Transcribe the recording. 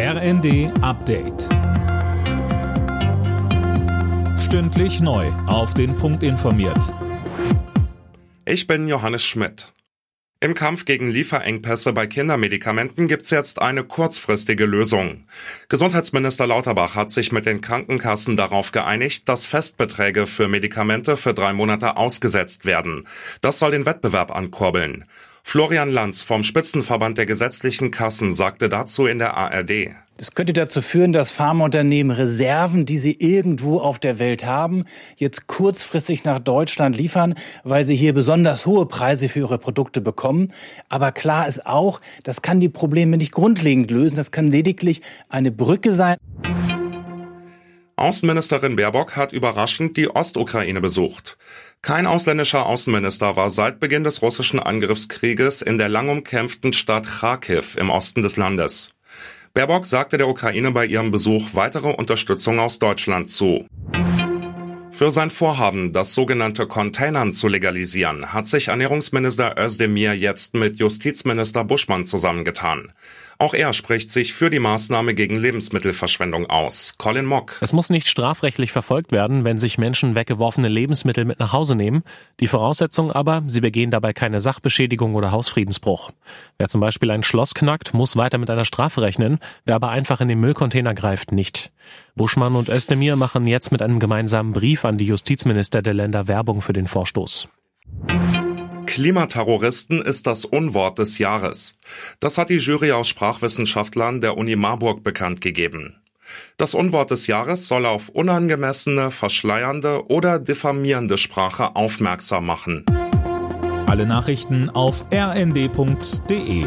RND Update. Stündlich neu. Auf den Punkt informiert. Ich bin Johannes Schmidt. Im Kampf gegen Lieferengpässe bei Kindermedikamenten gibt's jetzt eine kurzfristige Lösung. Gesundheitsminister Lauterbach hat sich mit den Krankenkassen darauf geeinigt, dass Festbeträge für Medikamente für drei Monate ausgesetzt werden. Das soll den Wettbewerb ankurbeln. Florian Lanz vom Spitzenverband der gesetzlichen Kassen sagte dazu in der ARD. Das könnte dazu führen, dass Pharmaunternehmen Reserven, die sie irgendwo auf der Welt haben, jetzt kurzfristig nach Deutschland liefern, weil sie hier besonders hohe Preise für ihre Produkte bekommen. Aber klar ist auch, das kann die Probleme nicht grundlegend lösen. Das kann lediglich eine Brücke sein. Außenministerin Baerbock hat überraschend die Ostukraine besucht. Kein ausländischer Außenminister war seit Beginn des russischen Angriffskrieges in der lang umkämpften Stadt Kharkiv im Osten des Landes. Baerbock sagte der Ukraine bei ihrem Besuch weitere Unterstützung aus Deutschland zu. Für sein Vorhaben, das sogenannte Containern zu legalisieren, hat sich Ernährungsminister Özdemir jetzt mit Justizminister Buschmann zusammengetan. Auch er spricht sich für die Maßnahme gegen Lebensmittelverschwendung aus. Colin Mock. Es muss nicht strafrechtlich verfolgt werden, wenn sich Menschen weggeworfene Lebensmittel mit nach Hause nehmen. Die Voraussetzung aber, sie begehen dabei keine Sachbeschädigung oder Hausfriedensbruch. Wer zum Beispiel ein Schloss knackt, muss weiter mit einer Strafe rechnen. Wer aber einfach in den Müllcontainer greift, nicht. Buschmann und Özdemir machen jetzt mit einem gemeinsamen Brief an die Justizminister der Länder Werbung für den Vorstoß. Klimaterroristen ist das Unwort des Jahres. Das hat die Jury aus Sprachwissenschaftlern der Uni Marburg bekannt gegeben. Das Unwort des Jahres soll auf unangemessene, verschleiernde oder diffamierende Sprache aufmerksam machen. Alle Nachrichten auf rnd.de